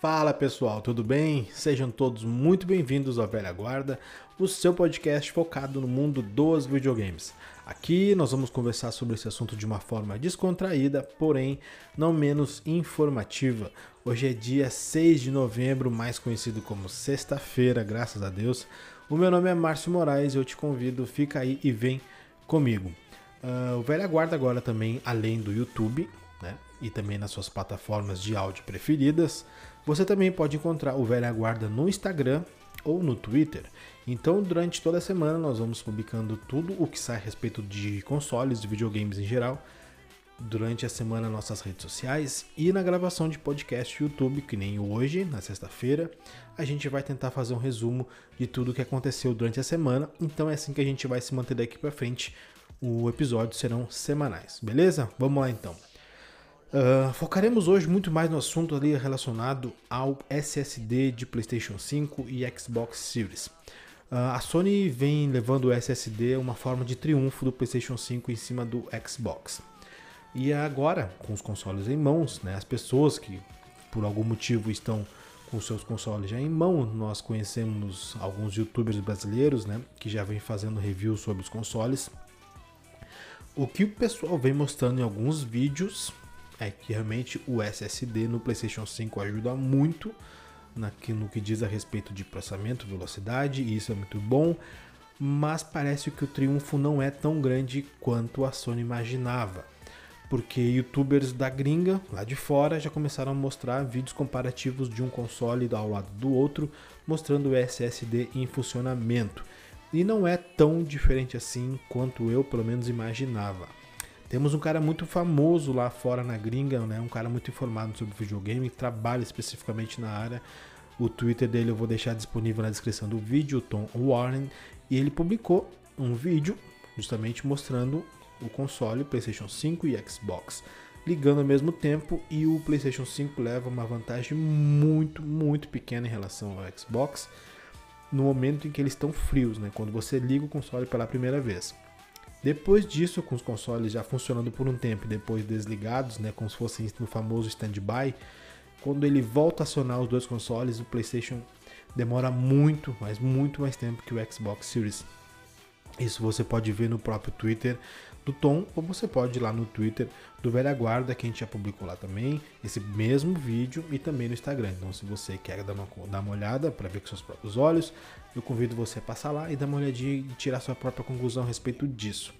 Fala pessoal, tudo bem? Sejam todos muito bem-vindos ao Velha Guarda, o seu podcast focado no mundo dos videogames. Aqui nós vamos conversar sobre esse assunto de uma forma descontraída, porém não menos informativa. Hoje é dia 6 de novembro, mais conhecido como sexta-feira, graças a Deus. O meu nome é Márcio Moraes e eu te convido, fica aí e vem comigo. Uh, o Velha Guarda agora também, além do YouTube, né, e também nas suas plataformas de áudio preferidas, você também pode encontrar o Velha Guarda no Instagram ou no Twitter. Então, durante toda a semana, nós vamos publicando tudo o que sai a respeito de consoles, de videogames em geral. Durante a semana, nossas redes sociais e na gravação de podcast YouTube, que nem hoje, na sexta-feira, a gente vai tentar fazer um resumo de tudo o que aconteceu durante a semana. Então, é assim que a gente vai se manter daqui para frente. O episódio serão semanais, beleza? Vamos lá então. Uh, focaremos hoje muito mais no assunto ali relacionado ao SSD de PlayStation 5 e Xbox Series. Uh, a Sony vem levando o SSD uma forma de triunfo do PlayStation 5 em cima do Xbox. E agora, com os consoles em mãos, né, as pessoas que por algum motivo estão com seus consoles já em mão, nós conhecemos alguns youtubers brasileiros né, que já vêm fazendo reviews sobre os consoles. O que o pessoal vem mostrando em alguns vídeos é que realmente o SSD no PlayStation 5 ajuda muito no que diz a respeito de processamento, velocidade, e isso é muito bom, mas parece que o triunfo não é tão grande quanto a Sony imaginava, porque youtubers da gringa, lá de fora, já começaram a mostrar vídeos comparativos de um console ao lado do outro, mostrando o SSD em funcionamento. E não é tão diferente assim quanto eu, pelo menos, imaginava. Temos um cara muito famoso lá fora na gringa, né? Um cara muito informado sobre videogame, trabalha especificamente na área. O Twitter dele eu vou deixar disponível na descrição do vídeo, Tom Warren, e ele publicou um vídeo justamente mostrando o console PlayStation 5 e Xbox ligando ao mesmo tempo e o PlayStation 5 leva uma vantagem muito, muito pequena em relação ao Xbox no momento em que eles estão frios, né? Quando você liga o console pela primeira vez. Depois disso, com os consoles já funcionando por um tempo e depois desligados, né, como se fossem no famoso standby, quando ele volta a acionar os dois consoles, o PlayStation demora muito, mas muito mais tempo que o Xbox Series. Isso você pode ver no próprio Twitter do Tom, ou você pode ir lá no Twitter do Velha Guarda, que a gente já publicou lá também, esse mesmo vídeo e também no Instagram. Então, se você quer dar uma, dar uma olhada para ver com seus próprios olhos, eu convido você a passar lá e dar uma olhadinha e tirar sua própria conclusão a respeito disso.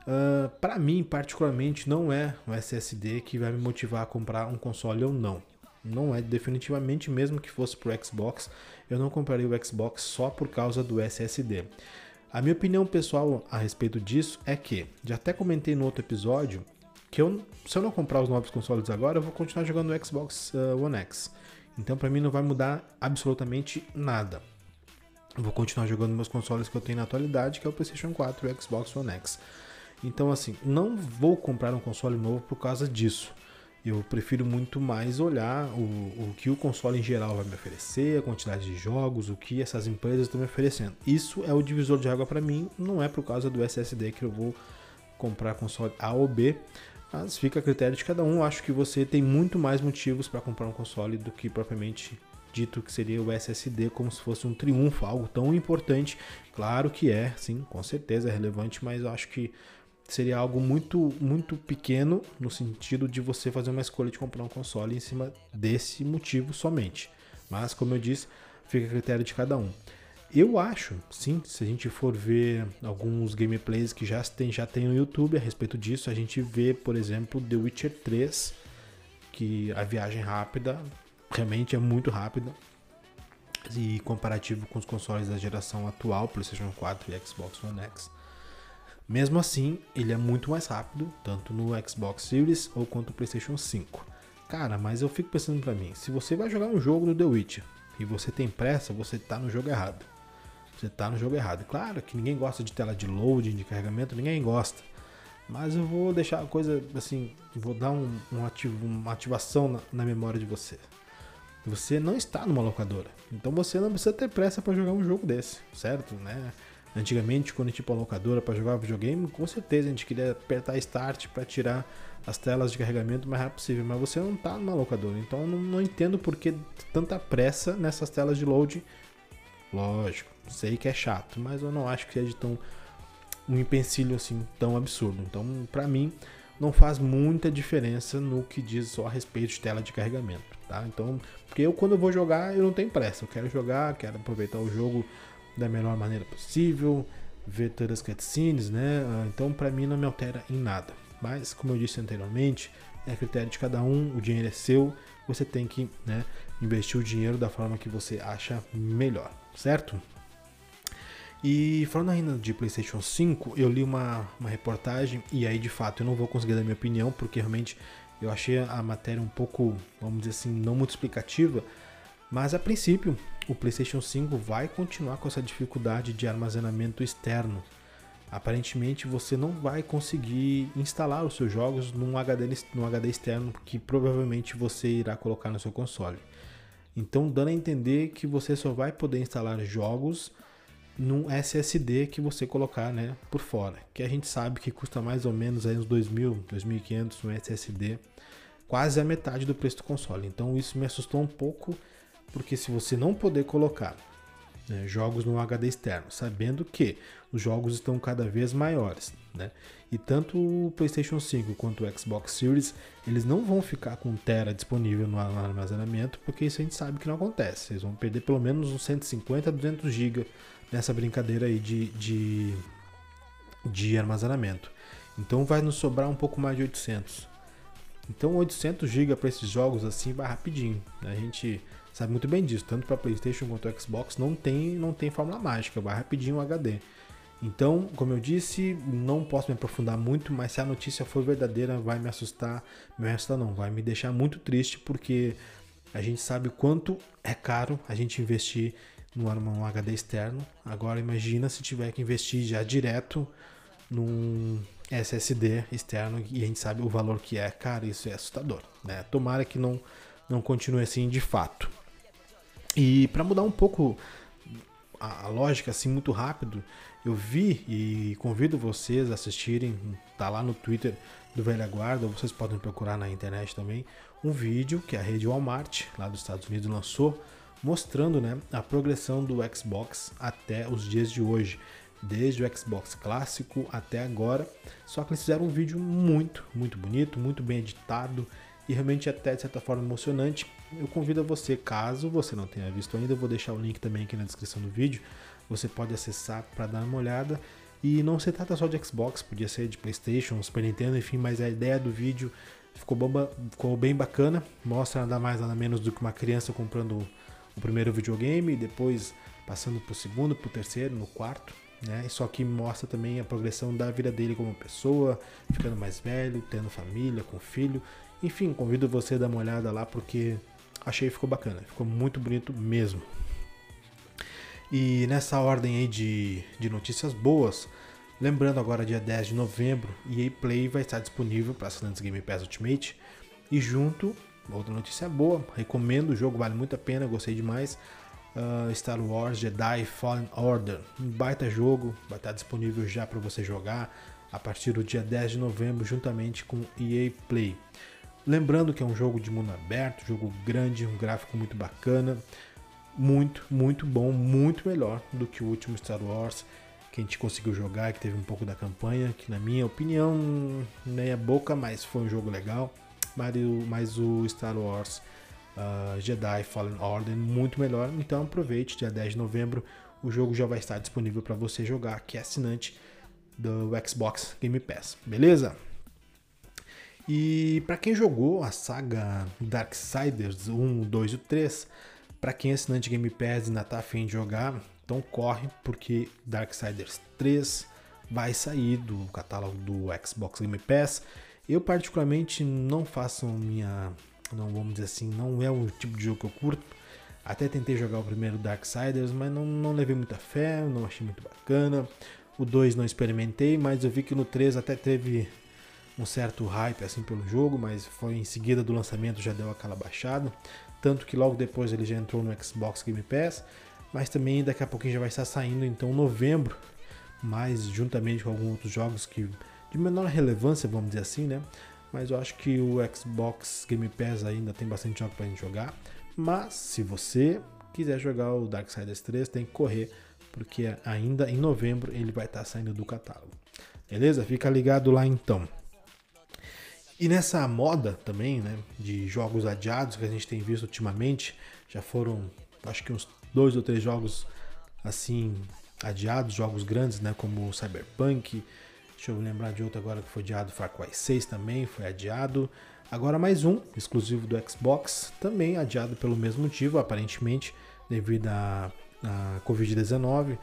Uh, para mim, particularmente, não é o SSD que vai me motivar a comprar um console ou não. Não é definitivamente, mesmo que fosse pro Xbox, eu não compraria o Xbox só por causa do SSD. A minha opinião pessoal a respeito disso é que, já até comentei no outro episódio, que eu, se eu não comprar os novos consoles agora, eu vou continuar jogando no Xbox uh, One X. Então para mim não vai mudar absolutamente nada. Eu vou continuar jogando meus consoles que eu tenho na atualidade, que é o PlayStation 4 e o Xbox One X. Então assim, não vou comprar um console novo por causa disso. Eu prefiro muito mais olhar o, o que o console em geral vai me oferecer, a quantidade de jogos, o que essas empresas estão me oferecendo. Isso é o divisor de água para mim, não é por causa do SSD que eu vou comprar console A ou B, mas fica a critério de cada um. Acho que você tem muito mais motivos para comprar um console do que propriamente dito que seria o SSD como se fosse um triunfo, algo tão importante. Claro que é, sim, com certeza é relevante, mas eu acho que seria algo muito muito pequeno no sentido de você fazer uma escolha de comprar um console em cima desse motivo somente. Mas como eu disse, fica a critério de cada um. Eu acho, sim, se a gente for ver alguns gameplays que já tem, já tem no YouTube a respeito disso, a gente vê, por exemplo, The Witcher 3, que a viagem rápida realmente é muito rápida. E comparativo com os consoles da geração atual, PlayStation 4 e Xbox One X. Mesmo assim, ele é muito mais rápido, tanto no Xbox Series ou quanto no PlayStation 5. Cara, mas eu fico pensando pra mim, se você vai jogar um jogo do The Witcher e você tem pressa, você tá no jogo errado. Você tá no jogo errado. Claro que ninguém gosta de tela de loading, de carregamento, ninguém gosta. Mas eu vou deixar a coisa assim, vou dar um, um ativo, uma ativação na, na memória de você. Você não está numa locadora. Então você não precisa ter pressa para jogar um jogo desse, certo? Né? Antigamente, quando a gente ia pra locadora para jogar videogame, com certeza a gente queria apertar start para tirar as telas de carregamento o mais rápido possível, mas você não está numa locadora, então eu não, não entendo por que tanta pressa nessas telas de load. Lógico, sei que é chato, mas eu não acho que seja tão um empecilho assim tão absurdo. Então, para mim, não faz muita diferença no que diz só a respeito de tela de carregamento, tá? Então, porque eu quando eu vou jogar, eu não tenho pressa, eu quero jogar, quero aproveitar o jogo da melhor maneira possível, ver todas as cutscenes, né? Ah, então, para mim não me altera em nada. Mas, como eu disse anteriormente, é critério de cada um, o dinheiro é seu, você tem que, né, investir o dinheiro da forma que você acha melhor, certo? E falando ainda de PlayStation 5, eu li uma, uma reportagem e aí de fato eu não vou conseguir dar minha opinião porque realmente eu achei a matéria um pouco, vamos dizer assim, não muito explicativa. Mas a princípio, o PlayStation 5 vai continuar com essa dificuldade de armazenamento externo. Aparentemente você não vai conseguir instalar os seus jogos num HD, num HD externo que provavelmente você irá colocar no seu console. Então, dando a entender que você só vai poder instalar jogos num SSD que você colocar né, por fora, que a gente sabe que custa mais ou menos aí uns 2.000, 2.500 um SSD, quase a metade do preço do console. Então isso me assustou um pouco, porque se você não poder colocar né, jogos no HD externo, sabendo que os jogos estão cada vez maiores, né? E tanto o PlayStation 5 quanto o Xbox Series, eles não vão ficar com tera disponível no armazenamento, porque isso a gente sabe que não acontece. Eles vão perder pelo menos uns 150 a 200 GB nessa brincadeira aí de, de, de armazenamento. Então vai nos sobrar um pouco mais de 800. Então 800 GB para esses jogos assim vai rapidinho. Né? A gente sabe muito bem disso, tanto para PlayStation quanto Xbox não tem não tem fórmula mágica, vai rapidinho o HD. Então, como eu disse, não posso me aprofundar muito, mas se a notícia for verdadeira, vai me assustar, me assustar não, vai me deixar muito triste porque a gente sabe quanto é caro a gente investir no HD externo. Agora imagina se tiver que investir já direto num SSD externo e a gente sabe o valor que é, cara, isso é assustador, né? Tomara que não não continue assim de fato. E para mudar um pouco a, a, lógica assim muito rápido, eu vi e convido vocês a assistirem, tá lá no Twitter do Velha Guarda, vocês podem procurar na internet também, um vídeo que a rede Walmart lá dos Estados Unidos lançou mostrando né, a progressão do Xbox até os dias de hoje, desde o Xbox clássico até agora. Só que eles fizeram um vídeo muito, muito bonito, muito bem editado e realmente até de certa forma emocionante. Eu convido a você, caso você não tenha visto ainda, eu vou deixar o link também aqui na descrição do vídeo. Você pode acessar para dar uma olhada. E não se trata só de Xbox, podia ser de PlayStation, Super Nintendo, enfim, mas a ideia do vídeo ficou, bomba, ficou bem bacana. Mostra nada mais nada menos do que uma criança comprando o primeiro videogame, depois passando para o segundo, para o terceiro, no quarto. Né? Só que mostra também a progressão da vida dele como pessoa, ficando mais velho, tendo família, com filho. Enfim, convido você a dar uma olhada lá porque achei que ficou bacana, ficou muito bonito mesmo. E nessa ordem aí de, de notícias boas, lembrando agora dia 10 de novembro, EA Play vai estar disponível para assinantes Game Pass Ultimate e junto Outra notícia boa, recomendo o jogo, vale muito a pena, gostei demais. Uh, Star Wars Jedi Fallen Order, um baita jogo, vai estar disponível já para você jogar a partir do dia 10 de novembro, juntamente com EA Play. Lembrando que é um jogo de mundo aberto, jogo grande, um gráfico muito bacana, muito, muito bom, muito melhor do que o último Star Wars que a gente conseguiu jogar, que teve um pouco da campanha, que na minha opinião, meia boca, mas foi um jogo legal mas o Star Wars uh, Jedi Fallen Order muito melhor. Então aproveite, dia 10 de novembro o jogo já vai estar disponível para você jogar, que é assinante do Xbox Game Pass, beleza? E para quem jogou a saga Darksiders 1, 2 e 3, para quem é assinante Game Pass e ainda tá afim de jogar, então corre porque Darksiders 3 vai sair do catálogo do Xbox Game Pass eu particularmente não faço minha, não vamos dizer assim, não é o tipo de jogo que eu curto. Até tentei jogar o primeiro Darksiders, mas não, não levei muita fé, não achei muito bacana. O 2 não experimentei, mas eu vi que no 3 até teve um certo hype assim pelo jogo, mas foi em seguida do lançamento já deu aquela baixada. Tanto que logo depois ele já entrou no Xbox Game Pass, mas também daqui a pouquinho já vai estar saindo então novembro, mas juntamente com alguns outros jogos que de menor relevância, vamos dizer assim, né? mas eu acho que o Xbox Game Pass ainda tem bastante jogo pra gente jogar. Mas se você quiser jogar o Darksiders 3, tem que correr, porque ainda em novembro ele vai estar saindo do catálogo. Beleza? Fica ligado lá então. E nessa moda também, né, de jogos adiados que a gente tem visto ultimamente, já foram, acho que uns dois ou três jogos assim adiados, jogos grandes, né, como Cyberpunk. Deixa eu lembrar de outro agora que foi adiado, Far Cry 6 também foi adiado. Agora mais um, exclusivo do Xbox, também adiado pelo mesmo motivo, aparentemente, devido à, à Covid-19.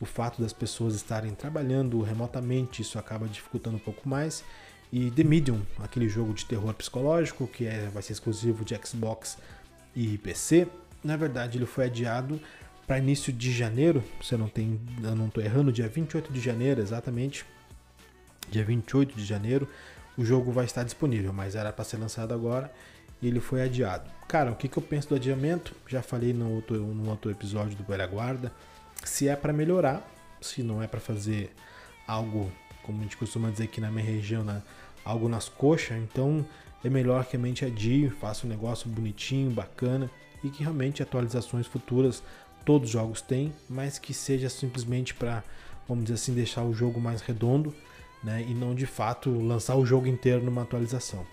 O fato das pessoas estarem trabalhando remotamente, isso acaba dificultando um pouco mais. E The Medium, aquele jogo de terror psicológico que é, vai ser exclusivo de Xbox e PC, na verdade ele foi adiado para início de janeiro, se eu não tem, não errando, dia 28 de janeiro exatamente. Dia 28 de janeiro o jogo vai estar disponível, mas era para ser lançado agora e ele foi adiado. Cara, o que, que eu penso do adiamento? Já falei no outro, no outro episódio do Velha Guarda. Se é para melhorar, se não é para fazer algo, como a gente costuma dizer aqui na minha região, né, algo nas coxas, então é melhor que a mente adie, faça um negócio bonitinho, bacana e que realmente atualizações futuras todos os jogos têm, mas que seja simplesmente para, vamos dizer assim, deixar o jogo mais redondo né? E não de fato lançar o jogo inteiro numa atualização.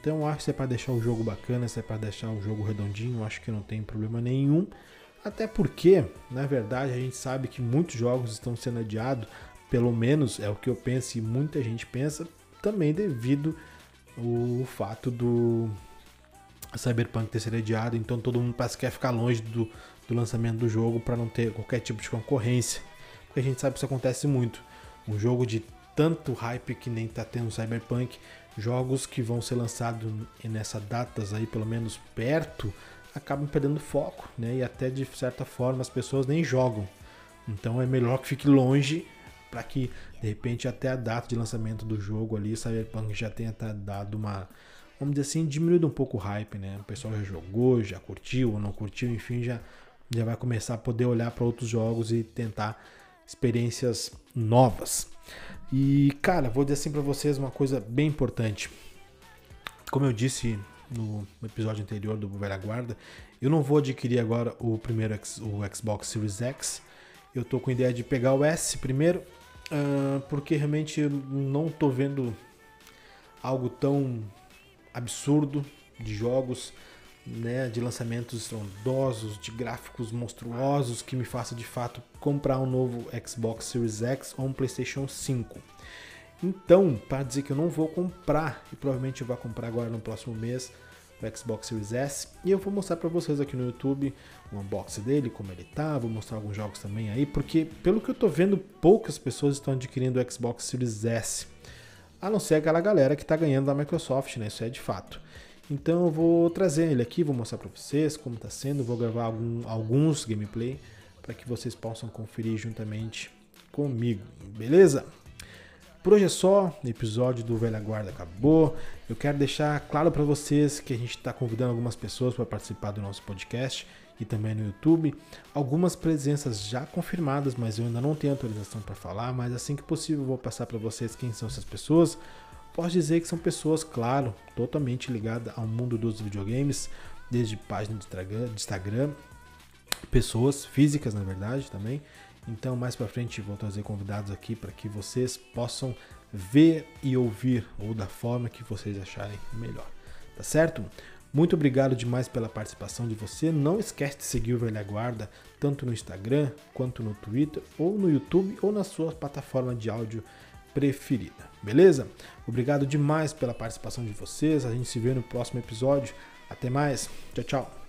Então acho que se é para deixar o jogo bacana, se é para deixar o jogo redondinho, acho que não tem problema nenhum. Até porque, na verdade, a gente sabe que muitos jogos estão sendo adiados, pelo menos é o que eu penso e muita gente pensa, também devido o fato do Cyberpunk ter sido adiado, então todo mundo parece que quer ficar longe do, do lançamento do jogo para não ter qualquer tipo de concorrência. Porque a gente sabe que isso acontece muito. Um jogo de tanto hype que nem tá tendo Cyberpunk, jogos que vão ser lançados nessas datas aí, pelo menos perto, acabam perdendo foco, né? E até de certa forma as pessoas nem jogam. Então é melhor que fique longe para que de repente até a data de lançamento do jogo ali, Cyberpunk já tenha dado uma, vamos dizer assim, diminuído um pouco o hype, né? O pessoal já jogou, já curtiu ou não curtiu, enfim, já já vai começar a poder olhar para outros jogos e tentar experiências novas. E, cara, vou dizer assim para vocês uma coisa bem importante. Como eu disse no episódio anterior do Velha Guarda, eu não vou adquirir agora o primeiro o Xbox Series X. Eu tô com a ideia de pegar o S primeiro, uh, porque realmente não tô vendo algo tão absurdo de jogos né, de lançamentos estrondosos, de gráficos monstruosos que me faça de fato comprar um novo Xbox Series X ou um PlayStation 5. Então, para dizer que eu não vou comprar e provavelmente eu vou comprar agora no próximo mês o Xbox Series S e eu vou mostrar para vocês aqui no YouTube o unboxing dele, como ele tá, vou mostrar alguns jogos também aí, porque pelo que eu tô vendo, poucas pessoas estão adquirindo o Xbox Series S. A não ser aquela galera que está ganhando da Microsoft, né? Isso é de fato. Então eu vou trazer ele aqui, vou mostrar para vocês como está sendo, vou gravar algum, alguns gameplay para que vocês possam conferir juntamente comigo, beleza? Por hoje é só, episódio do Velha Guarda acabou. Eu quero deixar claro para vocês que a gente está convidando algumas pessoas para participar do nosso podcast e também no YouTube. Algumas presenças já confirmadas, mas eu ainda não tenho autorização para falar. Mas assim que possível, vou passar para vocês quem são essas pessoas Posso dizer que são pessoas, claro, totalmente ligadas ao mundo dos videogames, desde páginas de Instagram, pessoas físicas, na verdade, também. Então, mais para frente, vou trazer convidados aqui para que vocês possam ver e ouvir, ou da forma que vocês acharem melhor. Tá certo? Muito obrigado demais pela participação de você. Não esquece de seguir o Velha Guarda tanto no Instagram quanto no Twitter, ou no YouTube, ou na sua plataforma de áudio preferida. Beleza? Obrigado demais pela participação de vocês. A gente se vê no próximo episódio. Até mais. Tchau, tchau.